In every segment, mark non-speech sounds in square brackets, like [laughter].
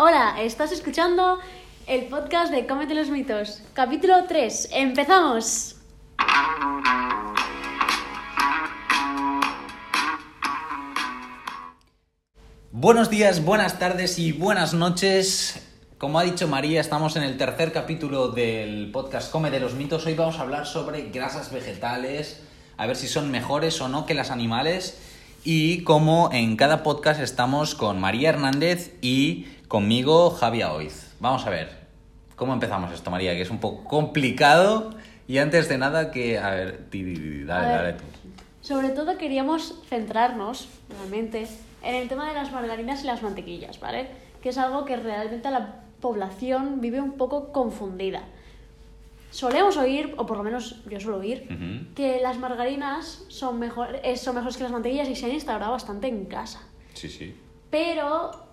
Hola, estás escuchando el podcast de Cómete los mitos. Capítulo 3. ¡Empezamos! Buenos días, buenas tardes y buenas noches. Como ha dicho María, estamos en el tercer capítulo del podcast Come de los mitos. Hoy vamos a hablar sobre grasas vegetales, a ver si son mejores o no que las animales. Y como en cada podcast estamos con María Hernández y conmigo Javi Oiz. Vamos a ver, ¿cómo empezamos esto, María? Que es un poco complicado. Y antes de nada, que. A ver, dale, dale tú. Sobre todo queríamos centrarnos, realmente, en el tema de las margarinas y las mantequillas, ¿vale? Que es algo que realmente la población vive un poco confundida. Solemos oír, o por lo menos yo suelo oír, que las margarinas son, mejor, eh, son mejores que las mantequillas y se han instaurado bastante en casa. Sí, sí. Pero,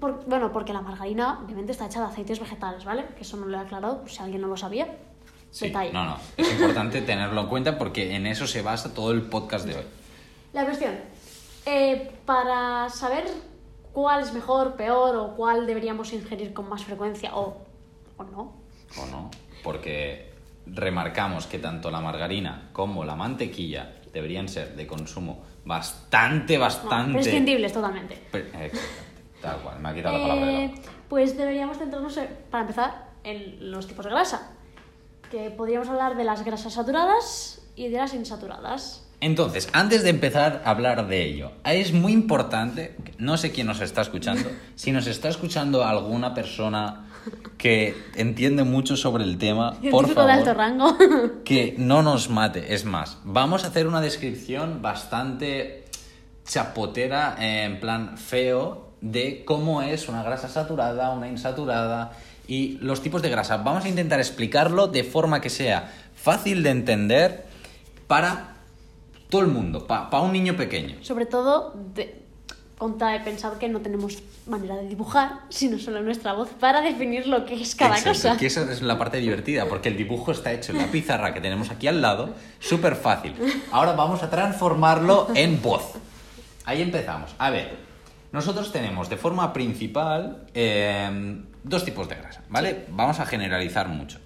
por- bueno, porque la margarina obviamente está hecha de aceites vegetales, ¿vale? Que eso no lo he aclarado, por si alguien no lo sabía. Sí, Detalle. no, no. Es importante [laughs] tenerlo en cuenta porque en eso se basa todo el podcast de hoy. La cuestión, eh, para saber cuál es mejor, peor o cuál deberíamos ingerir con más frecuencia o, o no, ¿O no? Porque remarcamos que tanto la margarina como la mantequilla deberían ser de consumo bastante, no, bastante... prescindibles totalmente. Exactamente. Tal cual, me ha quitado la palabra de la Eh, boca. pues deberíamos centrarnos, en- para empezar, en los tipos de grasa. Que podríamos hablar de las grasas saturadas y de las insaturadas. Entonces, antes de empezar a hablar de ello, es muy importante, no sé quién nos está escuchando, [laughs] si nos está escuchando alguna persona que entiende mucho sobre el tema, [laughs] por Científico de alto favor, rango. que [laughs] no nos mate. Es más, vamos a hacer una descripción bastante chapotera, en plan feo, de cómo es una grasa saturada, una insaturada y los tipos de grasa. Vamos a intentar explicarlo de forma que sea fácil de entender para todo el mundo, para un niño pequeño. Sobre todo, de, conta he pensado que no tenemos manera de dibujar, sino solo nuestra voz para definir lo que es cada Exacto, cosa. Que esa es la parte divertida, porque el dibujo está hecho en la pizarra que tenemos aquí al lado, súper fácil. Ahora vamos a transformarlo en voz. Ahí empezamos. A ver, nosotros tenemos de forma principal eh, dos tipos de grasa, ¿vale? Vamos a generalizar mucho.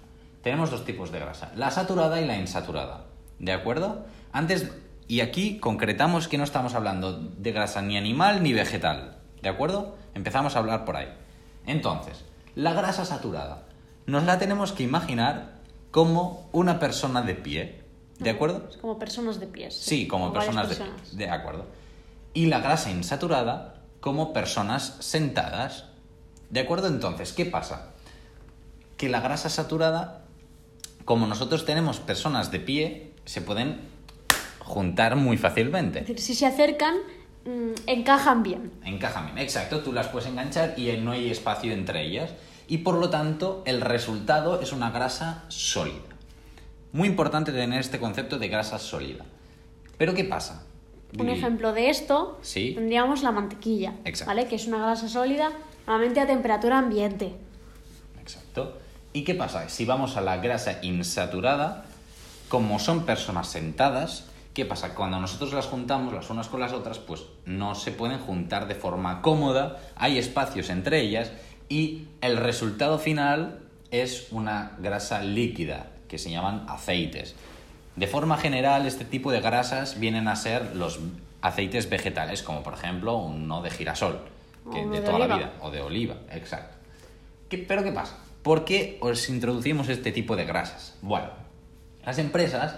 Tenemos dos tipos de grasa, la saturada y la insaturada, ¿de acuerdo? Antes, y aquí concretamos que no estamos hablando de grasa ni animal ni vegetal, ¿de acuerdo? Empezamos a hablar por ahí. Entonces, la grasa saturada, nos la tenemos que imaginar como una persona de pie, ¿de acuerdo? Como personas de pies. Sí, como varias personas de, personas. de acuerdo. Y la grasa insaturada como personas sentadas. ¿De acuerdo? Entonces, ¿qué pasa? Que la grasa saturada, como nosotros tenemos personas de pie, se pueden juntar muy Es fácilmente. decir, si se acercan, mm, encajan bien. Encajan bien, exacto, tú las puedes enganchar y no hay espacio entre ellas. Y por lo tanto, el resultado es una grasa sólida. Muy importante tener este concepto de grasa sólida. Pero ¿qué pasa? Un ejemplo de esto Sí. tendríamos la mantequilla, Exacto. ¿vale? Que es una grasa sólida, normalmente a temperatura ambiente. Exacto. ¿Y qué pasa? Si vamos a la grasa insaturada, como son personas sentadas, ¿qué pasa? Cuando nosotros las juntamos las unas con las otras, pues no se pueden juntar de forma cómoda, hay espacios entre ellas y el resultado final es una grasa líquida, que se llaman aceites. De forma general, este tipo de grasas vienen a ser los aceites vegetales, como por ejemplo uno de girasol, que de de toda la vida, o de oliva, exacto. ¿Qué- ¿Pero qué pasa? ¿Por qué os introducimos este tipo de grasas? Bueno, las empresas...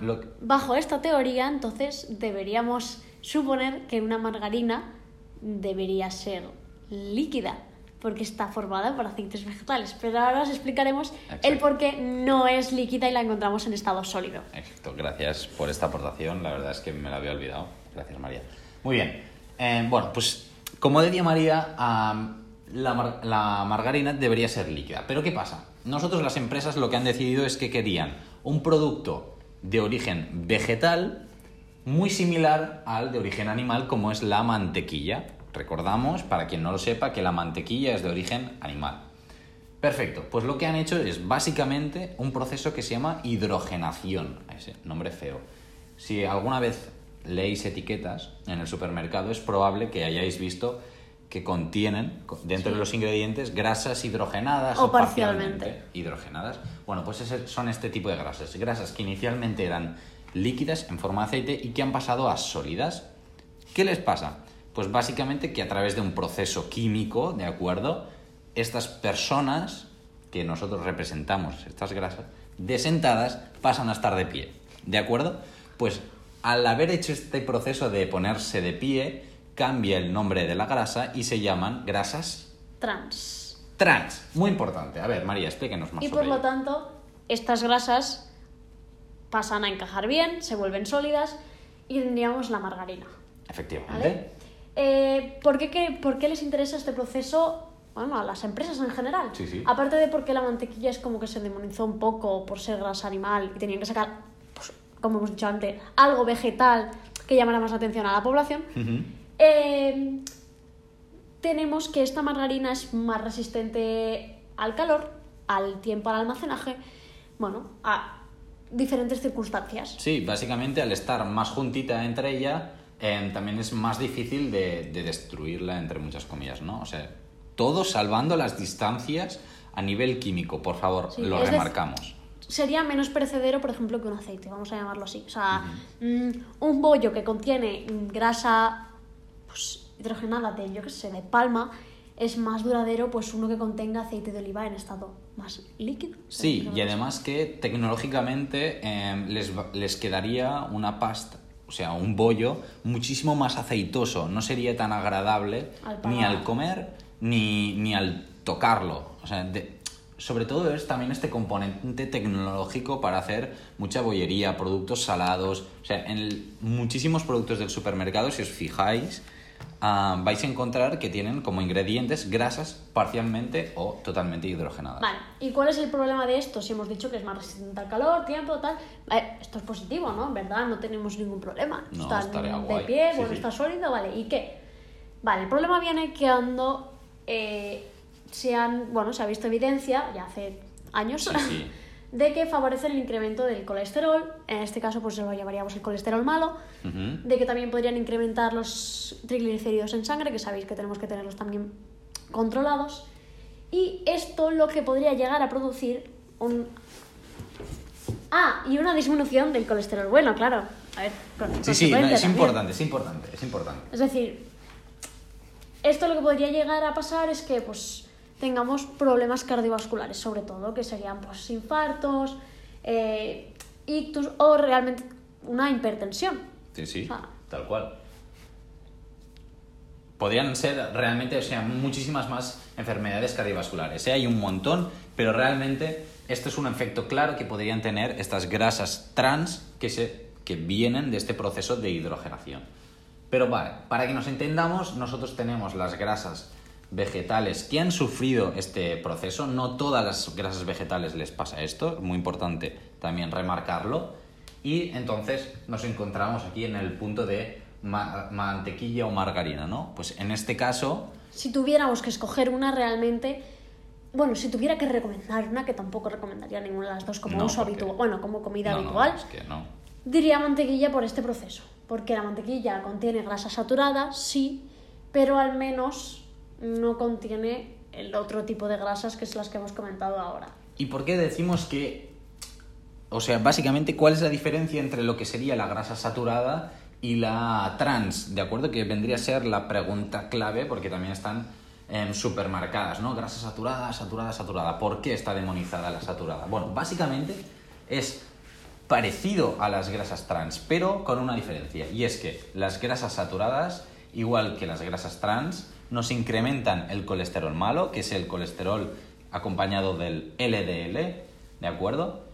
lo- Bajo esta teoría, entonces, deberíamos suponer que una margarina debería ser líquida, porque está formada por aceites vegetales. Pero ahora os explicaremos el por qué no es líquida y la encontramos en estado sólido. Exacto, gracias por esta aportación, la verdad es que me la había olvidado. Gracias, María. Muy bien, Eh, bueno, pues como decía María, am, la, mar- la margarina debería ser líquida. Pero ¿qué pasa? Nosotros las empresas lo que han decidido es que querían un producto de origen vegetal muy similar al de origen animal como es la mantequilla. Recordamos, para quien no lo sepa, que la mantequilla es de origen animal. Perfecto, pues lo que han hecho es básicamente un proceso que se llama hidrogenación, ese nombre feo. Si alguna vez leéis etiquetas en el supermercado, es probable que hayáis visto que contienen co- dentro Sí. de los ingredientes grasas hidrogenadas O parcialmente. hidrogenadas. Bueno, pues son este tipo de grasas. Grasas que inicialmente eran líquidas en forma de aceite y que han pasado a sólidas. ¿Qué les pasa? Pues básicamente que a través de un proceso químico, ¿de acuerdo? Estas personas que nosotros representamos, estas grasas, desentadas, pasan a estar de pie. ¿De acuerdo? Pues al haber hecho este proceso de ponerse de pie, cambia el nombre de la grasa y se llaman grasas Trans. trans. Muy importante. A ver, María, explíquenos más Y sobre por lo tanto, estas grasas pasan a encajar bien, se vuelven sólidas y tendríamos la margarina. Efectivamente. ¿Vale? Eh, ¿por, qué, qué- por qué les interesa este proceso? Bueno, a las empresas en general. Sí, sí. Aparte de porque la mantequilla es como que se demonizó un poco por ser grasa animal y tenían que sacar, pues, como hemos dicho antes, algo vegetal que llamara más la atención a la población. Eh, tenemos que esta margarina es más resistente al calor, al tiempo, al almacenaje, bueno, a diferentes circunstancias. Sí, básicamente al estar más juntita entre ella, eh, también es más difícil de, de destruirla, entre muchas comillas, ¿no? O sea, todo salvando las distancias a nivel químico, por favor, Sí, lo remarcamos. Sería menos perecedero, por ejemplo, que un aceite, vamos a llamarlo así. O sea, mm, un bollo que contiene grasa pues, hidrogenada de, yo qué sé, de palma, es más duradero pues uno que contenga aceite de oliva en estado más líquido. Sí, y además que tecnológicamente eh, les, les quedaría una pasta, o sea, un bollo muchísimo más aceitoso. No sería tan agradable Al ni al comer ni, ni al tocarlo. O sea, de- sobre todo es también este componente tecnológico para hacer mucha bollería, productos salados. O sea, en el- muchísimos productos del supermercado, si os fijáis, ah, vais a encontrar que tienen como ingredientes grasas parcialmente o totalmente hidrogenadas. Vale, ¿y cuál es el problema de esto? Si hemos dicho que es más resistente al calor, tiempo, tal. Vale, esto es positivo, ¿no? En verdad no tenemos ningún problema. No, está estaría de guay. pie, Sí, bueno, sí. está sólido, vale. ¿Y qué? Vale, el problema viene que ando. eh, se han, bueno, se ha visto evidencia, ya hace años, Sí, sí. [laughs] de que favorece el incremento del colesterol. En este caso, pues lo llamaríamos el colesterol malo. De que también podrían incrementar los triglicéridos en sangre, que sabéis que tenemos que tenerlos también controlados. Y esto lo que podría llegar a producir un... Ah, y una disminución del colesterol bueno, claro. A ver, con Sí, sí, no, es también. importante, es importante, es importante. Es decir, esto lo que podría llegar a pasar es que pues tengamos problemas cardiovasculares, sobre todo, que serían pues infartos, eh, ictus o realmente una hipertensión. Sí, sí, tal cual. Podrían ser realmente, o sea, muchísimas más enfermedades cardiovasculares. ¿eh? Hay un montón, pero realmente esto es un efecto claro que podrían tener estas grasas trans que, se, que vienen de este proceso de hidrogenación. Pero vale, para que nos entendamos, nosotros tenemos las grasas vegetales que han sufrido este proceso. No todas las grasas vegetales les pasa esto, muy importante también remarcarlo. Y entonces nos encontramos aquí en el punto de ma- mantequilla o margarina, ¿no? Pues en este caso, Si tuviéramos que escoger una realmente, bueno, si tuviera que recomendar una, que tampoco recomendaría ninguna de las dos como No, uso porque- habitual, bueno, como comida no, no, habitual, es que no. diría mantequilla por este proceso, porque la mantequilla contiene grasa saturada, sí, pero al menos no contiene el otro tipo de grasas que es las que hemos comentado ahora. ¿Y por qué decimos que, o sea, básicamente, cuál es la diferencia entre lo que sería la grasa saturada y la trans? ¿De acuerdo? Que vendría a ser la pregunta clave, porque también están em, supermarcadas, ¿no? Grasa saturada, saturada, saturada. ¿Por qué está demonizada la saturada? Bueno, básicamente es parecido a las grasas trans, pero con una diferencia. Y es que las grasas saturadas, igual que las grasas trans, nos incrementan el colesterol malo, que es el colesterol acompañado del LDL, ¿de acuerdo?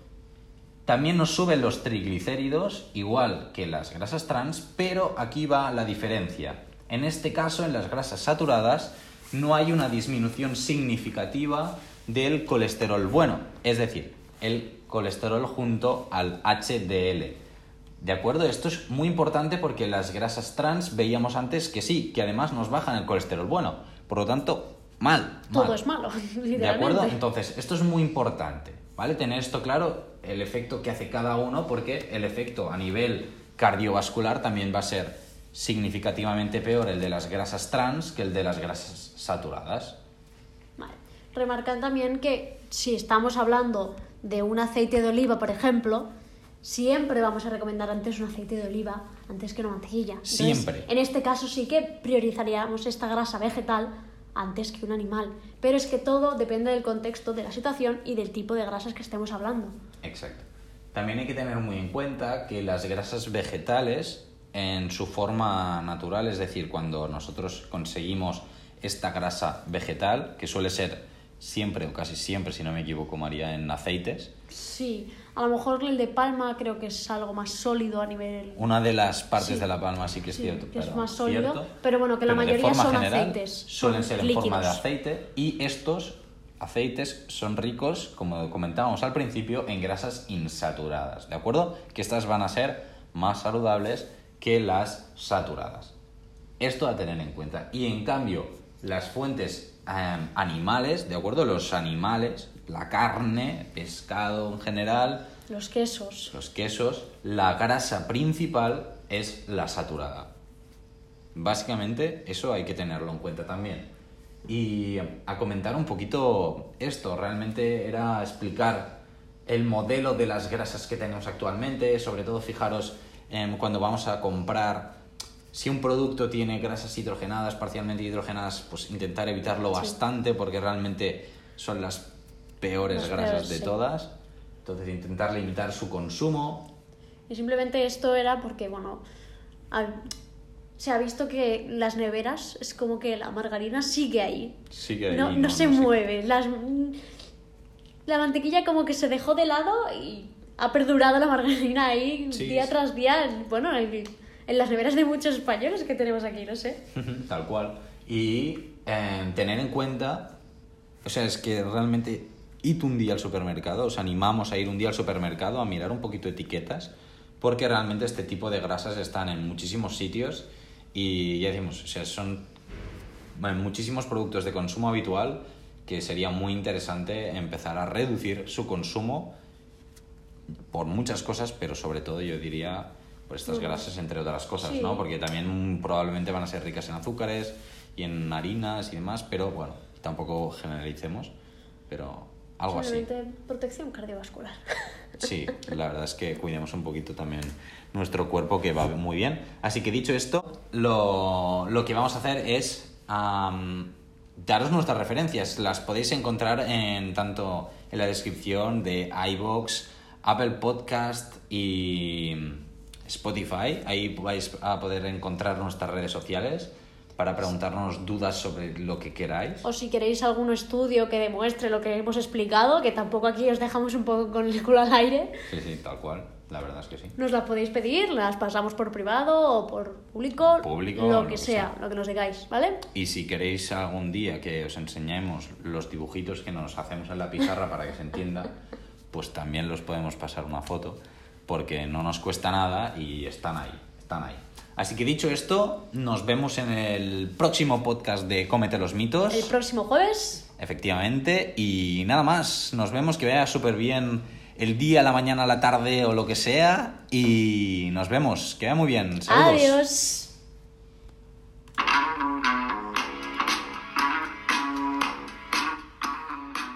También nos suben los triglicéridos, igual que las grasas trans, pero aquí va la diferencia. En este caso, en las grasas saturadas, no hay una disminución significativa del colesterol bueno, es decir, el colesterol junto al HDL. ¿De acuerdo? Esto es muy importante porque las grasas trans veíamos antes que sí, que además nos bajan el colesterol bueno. Por lo tanto, mal. Todo mal. es malo, [laughs] literalmente. ¿De acuerdo? Entonces, esto es muy importante, ¿vale? Tener esto claro, el efecto que hace cada uno, porque el efecto a nivel cardiovascular también va a ser significativamente peor el de las grasas trans que el de las grasas saturadas. Vale. Remarcar también que si estamos hablando de un aceite de oliva, por ejemplo, siempre vamos a recomendar antes un aceite de oliva antes que una mantequilla. Entonces, Siempre. En este caso sí que priorizaríamos esta grasa vegetal antes que un animal. Pero es que todo depende del contexto, de la situación y del tipo de grasas que estemos hablando. Exacto. También hay que tener muy en cuenta que las grasas vegetales, en su forma natural, es decir, cuando nosotros conseguimos esta grasa vegetal, que suele ser siempre o casi siempre, si no me equivoco, María, en aceites, Sí, a lo mejor el de palma creo que es algo más sólido a nivel... una de las partes Sí. de la palma sí que es Sí, cierto. que es pero más sólido, cierto. pero bueno, que la mayoría son general, aceites, Suelen ser en forma de aceite y estos aceites son ricos, como comentábamos al principio, en grasas insaturadas, ¿de acuerdo? Que estas van a ser más saludables que las saturadas. Esto a tener en cuenta. Y en cambio, las fuentes eh, animales, ¿de acuerdo? Los animales, la carne, pescado en general, Los quesos. los quesos, la grasa principal es la saturada. Básicamente, eso hay que tenerlo en cuenta también. Y a comentar un poquito esto, realmente era explicar el modelo de las grasas que tenemos actualmente, sobre todo fijaros em, cuando vamos a comprar, si un producto tiene grasas hidrogenadas, parcialmente hidrogenadas, pues intentar evitarlo bastante porque realmente son las peores grasas peores, de sí. todas. Entonces intentar limitar su consumo. Y simplemente esto era porque, bueno, ha- se ha visto que las neveras es como que la margarina sigue ahí. Sigue ahí, no, no- no se no mueve. Las, la mantequilla como que se dejó de lado y ha perdurado la margarina ahí Sí, día sí. tras día. Bueno, en, en las neveras de muchos españoles que tenemos aquí, no sé. [laughs] Tal cual. Y eh, tener en cuenta, o sea, es que realmente id un día al supermercado, os animamos a ir un día al supermercado a mirar un poquito etiquetas, porque realmente este tipo de grasas están en muchísimos sitios y ya decimos, o sea, son bueno, muchísimos productos de consumo habitual que sería muy interesante empezar a reducir su consumo por muchas cosas, pero sobre todo yo diría por estas grasas, entre otras cosas, Sí. ¿no? Porque también probablemente van a ser ricas en azúcares y en harinas y demás, pero bueno, tampoco generalicemos, pero algo así. Simplemente protección cardiovascular. [laughs] Sí, la verdad es que cuidemos un poquito también nuestro cuerpo, que va muy bien. Así que dicho esto, lo, lo que vamos a hacer es am, daros nuestras referencias. Las podéis encontrar en tanto en la descripción de iBox, Apple Podcast y Spotify. Ahí vais a poder encontrar nuestras redes sociales para preguntarnos dudas sobre lo que queráis. O si queréis algún estudio que demuestre lo que hemos explicado, que tampoco aquí os dejamos un poco con el culo al aire, Sí, sí, tal cual. La verdad es que sí. nos las podéis pedir, las pasamos por privado o por público, Público, lo que sea, sea. lo que nos digáis, ¿vale? Y si queréis algún día que os enseñemos los dibujitos que nos hacemos en la pizarra para que se entienda, [laughs] pues también los podemos pasar una foto, porque no nos cuesta nada y están ahí, están ahí. Así que dicho esto, nos vemos en el próximo podcast de Cómete los mitos. El próximo jueves, Efectivamente, y nada más, nos vemos, que vaya súper bien el día, la mañana, la tarde o lo que sea, y nos vemos, que vaya muy bien. Saludos. adiós.